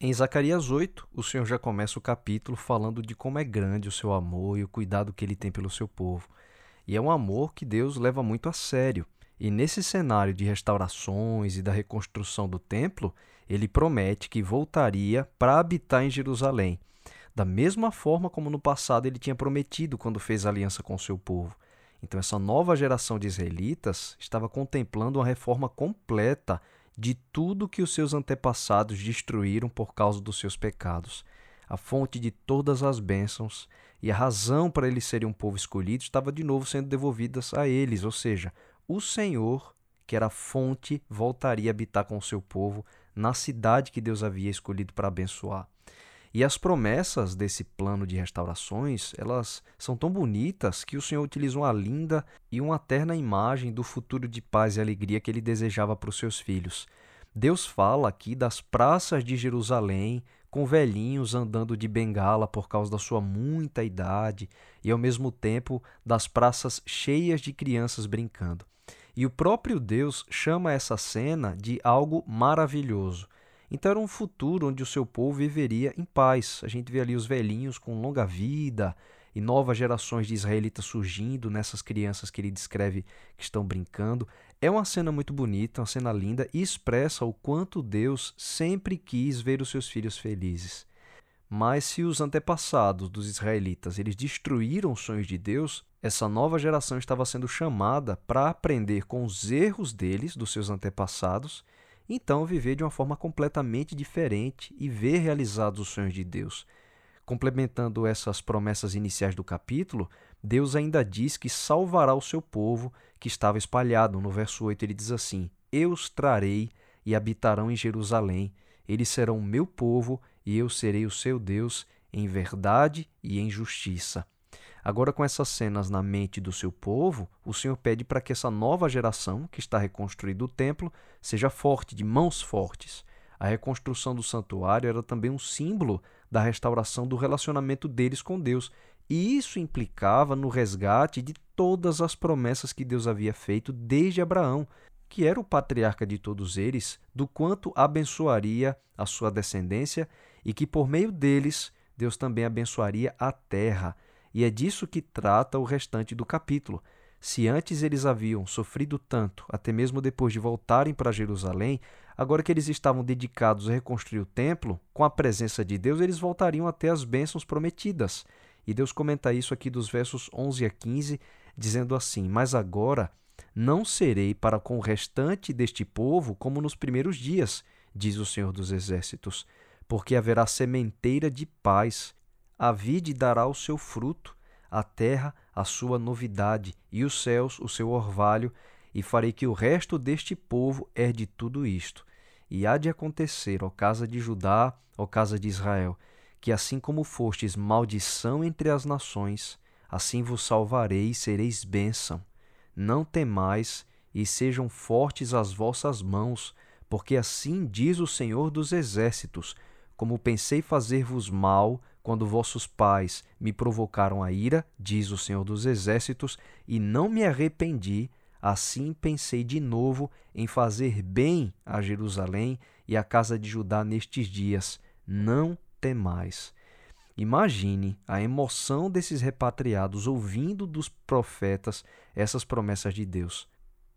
Em Zacarias 8, o Senhor já começa o capítulo falando de como é grande o seu amor e o cuidado que ele tem pelo seu povo. E é um amor que Deus leva muito a sério. E nesse cenário de restaurações e da reconstrução do templo, ele promete que voltaria para habitar em Jerusalém, da mesma forma como no passado ele tinha prometido quando fez aliança com o seu povo. Então, essa nova geração de israelitas estava contemplando uma reforma completa de tudo que os seus antepassados destruíram por causa dos seus pecados. A fonte de todas as bênçãos e a razão para eles serem um povo escolhido estava de novo sendo devolvidas a eles, ou seja, o Senhor, que era a fonte, voltaria a habitar com o seu povo na cidade que Deus havia escolhido para abençoar. E as promessas desse plano de restaurações, elas são tão bonitas que o Senhor utiliza uma linda e uma terna imagem do futuro de paz e alegria que ele desejava para os seus filhos. Deus fala aqui das praças de Jerusalém, com velhinhos andando de bengala por causa da sua muita idade, e ao mesmo tempo das praças cheias de crianças brincando. E o próprio Deus chama essa cena de algo maravilhoso. Então era um futuro onde o seu povo viveria em paz. A gente vê ali os velhinhos com longa vida e novas gerações de israelitas surgindo nessas crianças que ele descreve que estão brincando. É uma cena muito bonita, uma cena linda e expressa o quanto Deus sempre quis ver os seus filhos felizes. Mas se os antepassados dos israelitas eles destruíram os sonhos de Deus, essa nova geração estava sendo chamada para aprender com os erros deles, dos seus antepassados, então viver de uma forma completamente diferente e ver realizados os sonhos de Deus. Complementando essas promessas iniciais do capítulo, Deus ainda diz que salvará o seu povo que estava espalhado. No verso 8 ele diz assim: Eu os trarei e habitarão em Jerusalém. Eles serão meu povo e eu serei o seu Deus em verdade e em justiça. Agora, com essas cenas na mente do seu povo, o Senhor pede para que essa nova geração, que está reconstruindo o templo, seja forte, de mãos fortes. A reconstrução do santuário era também um símbolo da restauração do relacionamento deles com Deus, e isso implicava no resgate de todas as promessas que Deus havia feito desde Abraão, que era o patriarca de todos eles, do quanto abençoaria a sua descendência e que por meio deles Deus também abençoaria a terra e é disso que trata o restante do capítulo. Se antes eles haviam sofrido tanto, até mesmo depois de voltarem para Jerusalém, agora que eles estavam dedicados a reconstruir o templo, com a presença de Deus, eles voltariam até as bênçãos prometidas. E Deus comenta isso aqui dos versos 11 a 15, dizendo assim: Mas agora não serei para com o restante deste povo como nos primeiros dias, diz o Senhor dos Exércitos, porque haverá sementeira de paz a vide dará o seu fruto, a terra a sua novidade, e os céus o seu orvalho, e farei que o resto deste povo herde tudo isto. E há de acontecer, ó casa de Judá, ó casa de Israel, que assim como fostes maldição entre as nações, assim vos salvarei e sereis bênção. Não temais, e sejam fortes as vossas mãos, porque assim diz o Senhor dos Exércitos: como pensei fazer-vos mal, quando vossos pais me provocaram a ira, diz o Senhor dos Exércitos, e não me arrependi, assim pensei de novo em fazer bem a Jerusalém e à casa de Judá nestes dias. Não temais. Imagine a emoção desses repatriados ouvindo dos profetas essas promessas de Deus.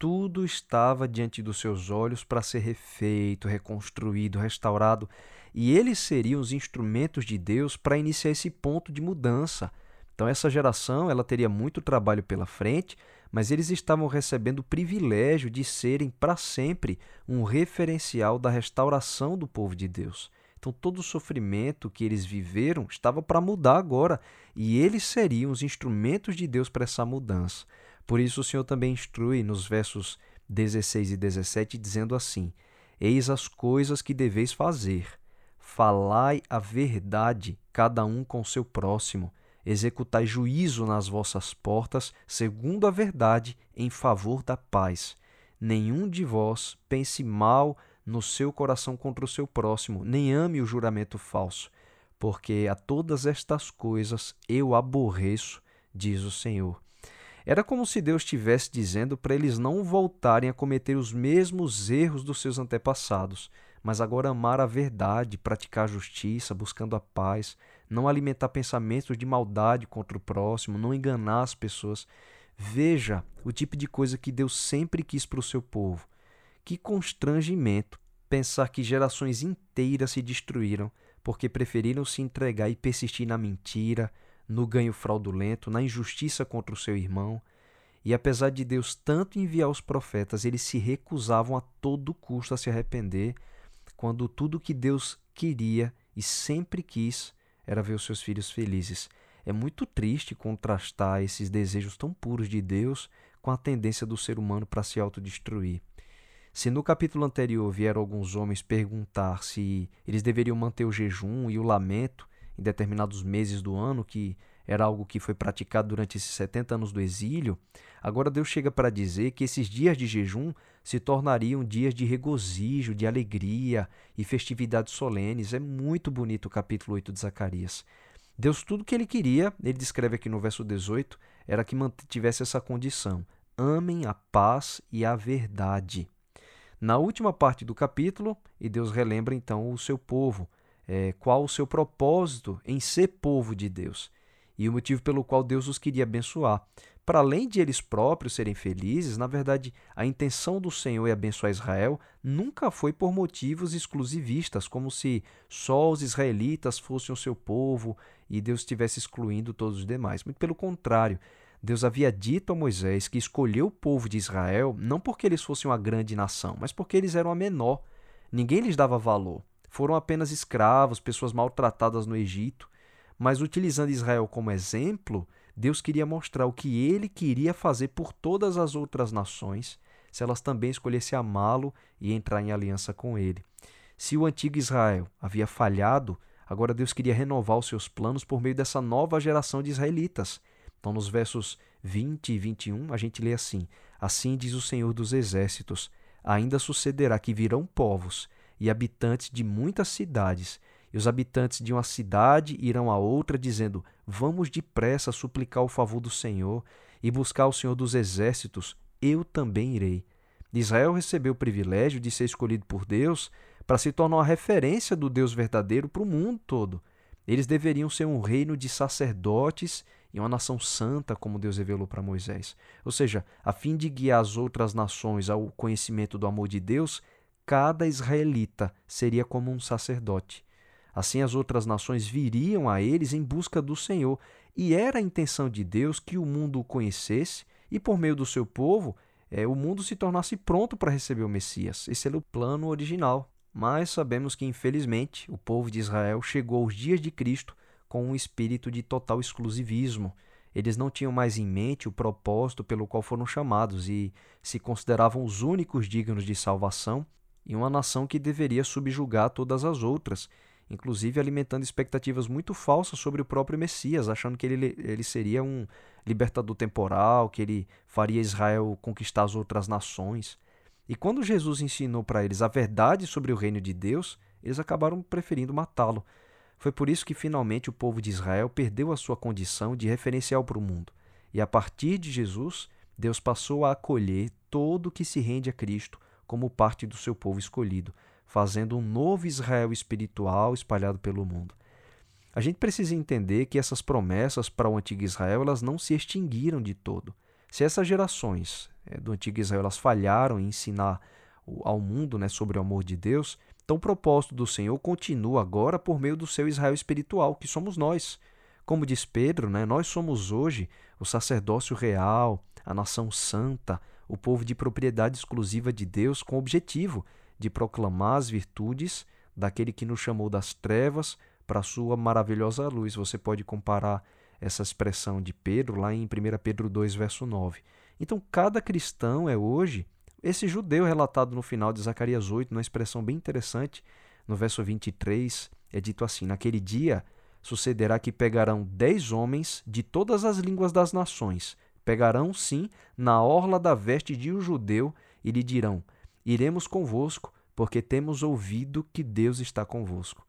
Tudo estava diante dos seus olhos para ser refeito, reconstruído, restaurado, e eles seriam os instrumentos de Deus para iniciar esse ponto de mudança. Então essa geração, ela teria muito trabalho pela frente, mas eles estavam recebendo o privilégio de serem para sempre um referencial da restauração do povo de Deus. Então todo o sofrimento que eles viveram estava para mudar agora, e eles seriam os instrumentos de Deus para essa mudança. Por isso o Senhor também instrui nos versos 16 e 17, dizendo assim: Eis as coisas que deveis fazer. Falai a verdade, cada um com seu próximo. Executai juízo nas vossas portas, segundo a verdade, em favor da paz. Nenhum de vós pense mal no seu coração contra o seu próximo, nem ame o juramento falso, porque a todas estas coisas eu aborreço, diz o Senhor. Era como se Deus estivesse dizendo para eles não voltarem a cometer os mesmos erros dos seus antepassados, mas agora amar a verdade, praticar a justiça, buscando a paz, não alimentar pensamentos de maldade contra o próximo, não enganar as pessoas. Veja o tipo de coisa que Deus sempre quis para o seu povo. Que constrangimento pensar que gerações inteiras se destruíram porque preferiram se entregar e persistir na mentira, no ganho fraudulento, na injustiça contra o seu irmão. E apesar de Deus tanto enviar os profetas, eles se recusavam a todo custo a se arrepender, quando tudo que Deus queria e sempre quis era ver os seus filhos felizes. É muito triste contrastar esses desejos tão puros de Deus com a tendência do ser humano para se autodestruir. Se no capítulo anterior vieram alguns homens perguntar se eles deveriam manter o jejum e o lamento em determinados meses do ano, que era algo que foi praticado durante esses 70 anos do exílio, agora Deus chega para dizer que esses dias de jejum se tornariam dias de regozijo, de alegria e festividades solenes. É muito bonito o capítulo 8 de Zacarias. Deus, tudo que ele queria, ele descreve aqui no verso 18, era que mantivesse essa condição: amem a paz e a verdade. Na última parte do capítulo, e Deus relembra então o seu povo, é, qual o seu propósito em ser povo de Deus e o motivo pelo qual Deus os queria abençoar. Para além de eles próprios serem felizes, na verdade, a intenção do Senhor em abençoar Israel nunca foi por motivos exclusivistas, como se só os israelitas fossem o seu povo e Deus estivesse excluindo todos os demais. Muito pelo contrário, Deus havia dito a Moisés que escolheu o povo de Israel não porque eles fossem uma grande nação, mas porque eles eram a menor. Ninguém lhes dava valor. Foram apenas escravos, pessoas maltratadas no Egito. Mas utilizando Israel como exemplo, Deus queria mostrar o que ele queria fazer por todas as outras nações, se elas também escolhessem amá-lo e entrar em aliança com ele. Se o antigo Israel havia falhado, agora Deus queria renovar os seus planos por meio dessa nova geração de israelitas então, nos versos 20 e 21, a gente lê assim: Assim diz o Senhor dos Exércitos: Ainda sucederá que virão povos e habitantes de muitas cidades, e os habitantes de uma cidade irão a outra, dizendo: Vamos depressa suplicar o favor do Senhor e buscar o Senhor dos Exércitos, eu também irei. Israel recebeu o privilégio de ser escolhido por Deus para se tornar uma referência do Deus verdadeiro para o mundo todo. Eles deveriam ser um reino de sacerdotes e uma nação santa, como Deus revelou para Moisés. Ou seja, a fim de guiar as outras nações ao conhecimento do amor de Deus, cada israelita seria como um sacerdote. Assim, as outras nações viriam a eles em busca do Senhor, e era a intenção de Deus que o mundo o conhecesse e, por meio do seu povo, é, o mundo se tornasse pronto para receber o Messias. Esse era o plano original. Mas sabemos que, infelizmente, o povo de Israel chegou aos dias de Cristo com um espírito de total exclusivismo. Eles não tinham mais em mente o propósito pelo qual foram chamados e se consideravam os únicos dignos de salvação e uma nação que deveria subjugar todas as outras, inclusive alimentando expectativas muito falsas sobre o próprio Messias, achando que ele, ele seria um libertador temporal, que ele faria Israel conquistar as outras nações. E quando Jesus ensinou para eles a verdade sobre o reino de Deus, eles acabaram preferindo matá-lo, foi por isso que finalmente o povo de Israel perdeu a sua condição de referencial para o mundo. E a partir de Jesus, Deus passou a acolher todo que se rende a Cristo como parte do seu povo escolhido, fazendo um novo Israel espiritual espalhado pelo mundo. A gente precisa entender que essas promessas para o antigo Israel elas não se extinguiram de todo. Se essas gerações é, do antigo Israel elas falharam em ensinar ao mundo né, sobre o amor de Deus, então, o propósito do Senhor continua agora por meio do seu Israel espiritual, que somos nós. Como diz Pedro, né, nós somos hoje o sacerdócio real, a nação santa, o povo de propriedade exclusiva de Deus, com o objetivo de proclamar as virtudes daquele que nos chamou das trevas para a sua maravilhosa luz. Você pode comparar essa expressão de Pedro lá em 1 Pedro 2, verso 9. Então, cada cristão é hoje esse judeu relatado no final de Zacarias 8, numa expressão bem interessante, no verso 23, é dito assim: Naquele dia sucederá que pegarão dez homens de todas as línguas das nações, pegarão, sim, na orla da veste de um judeu e lhe dirão: Iremos convosco, porque temos ouvido que Deus está convosco.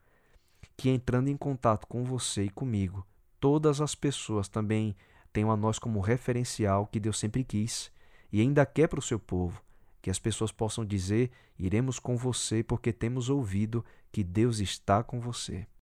Que entrando em contato com você e comigo, todas as pessoas também tenham a nós como referencial que Deus sempre quis e ainda quer para o seu povo que as pessoas possam dizer: iremos com você porque temos ouvido que Deus está com você.